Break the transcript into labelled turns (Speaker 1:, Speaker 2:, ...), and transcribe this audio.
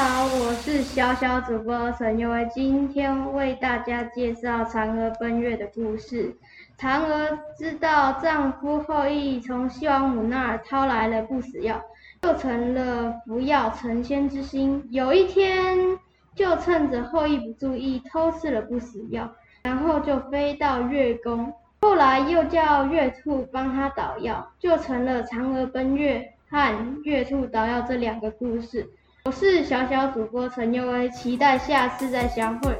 Speaker 1: 好，我是小小主播陈佑威，今天为大家介绍嫦娥奔月的故事。嫦娥知道丈夫后羿从西王母那儿掏来了不死药，就成了服药成仙之心。有一天，就趁着后羿不注意，偷吃了不死药，然后就飞到月宫。后来又叫月兔帮他捣药，就成了嫦娥奔月和月兔捣药这两个故事。我是小小主播陈佑威，期待下次再相会。